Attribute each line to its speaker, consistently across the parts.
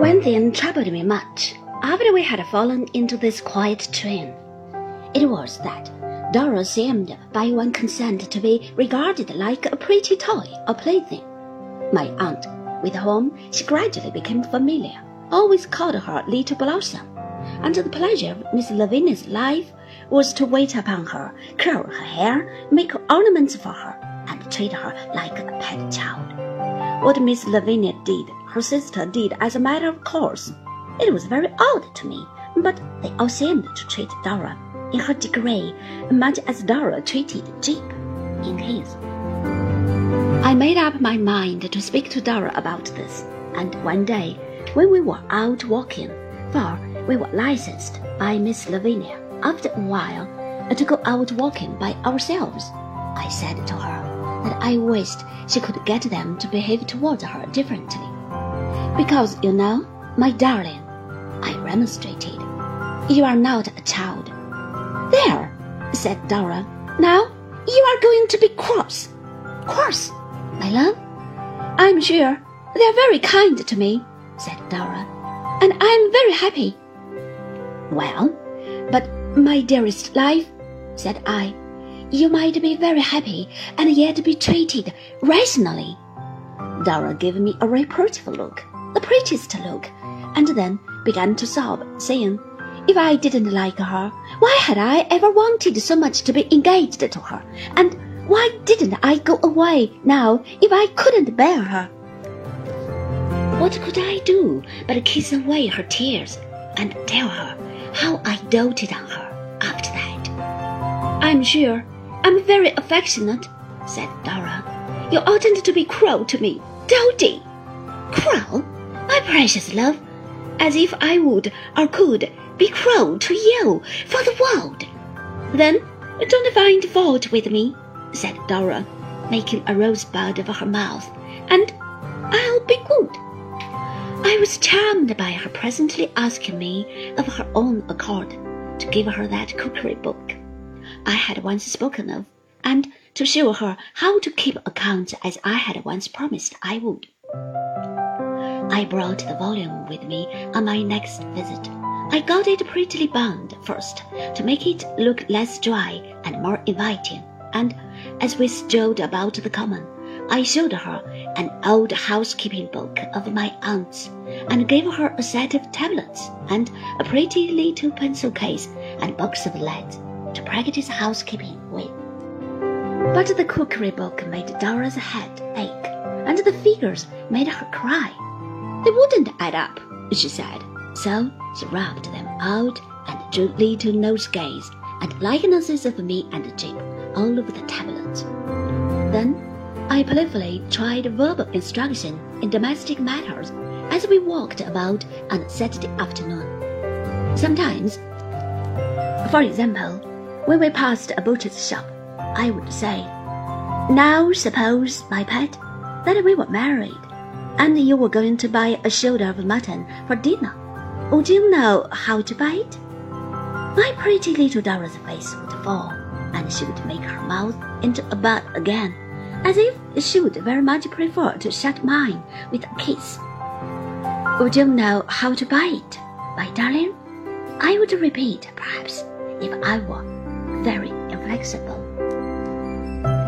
Speaker 1: One thing troubled me much after we had fallen into this quiet train. It was that Dora seemed by one consent to be regarded like a pretty toy or plaything. My aunt, with whom she gradually became familiar, always called her Little Blossom, and the pleasure of Miss Lavinia's life was to wait upon her, curl her hair, make ornaments for her, and treat her like a pet child. What Miss Lavinia did, her sister did as a matter of course. It was very odd to me, but they all seemed to treat Dora in her degree much as Dora treated Jip in his. I made up my mind to speak to Dora about this, and one day, when we were out walking, for we were licensed by Miss Lavinia, after a while, to go out walking by ourselves, I said to her that I wished she could get them to behave towards her differently. Because, you know, my darling, I remonstrated, you are not a child. There, said Dora. Now you are going to be cross. Cross, my love? I'm sure they are very kind to me, said Dora, and I'm very happy. Well, but my dearest life, said I, you might be very happy and yet be treated rationally. Dora gave me a reproachful look, the prettiest look, and then began to sob, saying, If I didn't like her, why had I ever wanted so much to be engaged to her? And why didn't I go away now if I couldn't bear her? What could I do but kiss away her tears and tell her how I doted on her after that? I'm sure I'm very affectionate, said Dora. You oughtn't to be cruel to me, Doady. Cruel? My precious love, as if I would or could be cruel to you for the world. Then don't find fault with me, said Dora, making a rosebud of her mouth, and I'll be good. I was charmed by her presently asking me of her own accord to give her that cookery book I had once spoken of, and to show her how to keep accounts as I had once promised I would. I brought the volume with me on my next visit. I got it prettily bound first to make it look less dry and more inviting, and as we strolled about the common, I showed her an old housekeeping book of my aunt's and gave her a set of tablets and a pretty little pencil case and box of lead to practice housekeeping with. But the cookery book made Dora's head ache, and the figures made her cry. They wouldn't add up, she said. So she rubbed them out and drew little nosegays and likenesses of me and Jip all over the tablets. Then I playfully tried verbal instruction in domestic matters as we walked about on Saturday afternoon. Sometimes, for example, when we passed a butcher's shop, I would say, Now suppose, my pet, that we were married, and you were going to buy a shoulder of mutton for dinner. Would you know how to buy it? My pretty little Dora's face would fall, and she would make her mouth into a bud again as if she would very much prefer to shut mine with a kiss. Would you know how to buy it, my darling? I would repeat, perhaps, if I were very inflexible.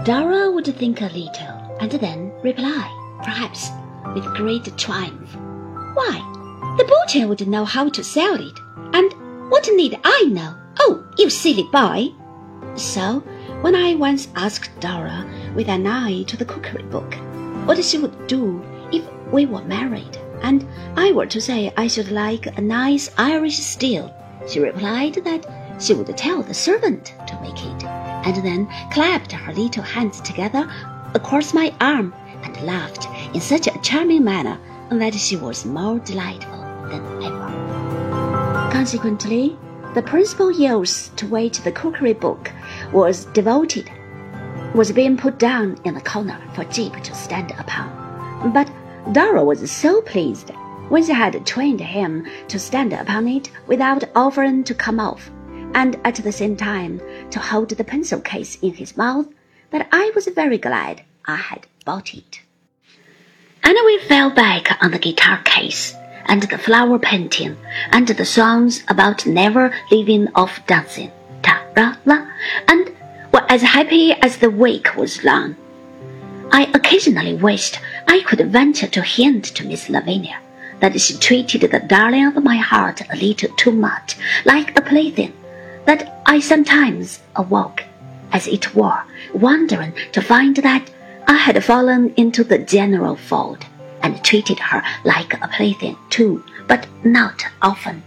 Speaker 1: Dora would think a little and then reply, perhaps with great triumph. Why, the butcher would know how to sell it, and what need I know? Oh, you silly boy! So, when I once asked Dora, with an eye to the cookery book, what she would do if we were married, and I were to say I should like a nice Irish stew, she replied that she would tell the servant to make it, and then clapped her little hands together across my arm and laughed in such a charming manner that she was more delightful than ever. Consequently, the principal use to which the cookery book was devoted was being put down in the corner for Jip to stand upon. But Dora was so pleased when she had trained him to stand upon it without offering to come off, and at the same time to hold the pencil case in his mouth, that I was very glad I had bought it. And we fell back on the guitar case, and the flower painting, and the songs about never leaving off dancing, ta ra la, and were as happy as the week was long. I occasionally wished I could venture to hint to Miss Lavinia that she treated the darling of my heart a little too much like a plaything, that I sometimes awoke, as it were, wondering to find that I had fallen into the general fault, and treated her like a plaything too, but not often.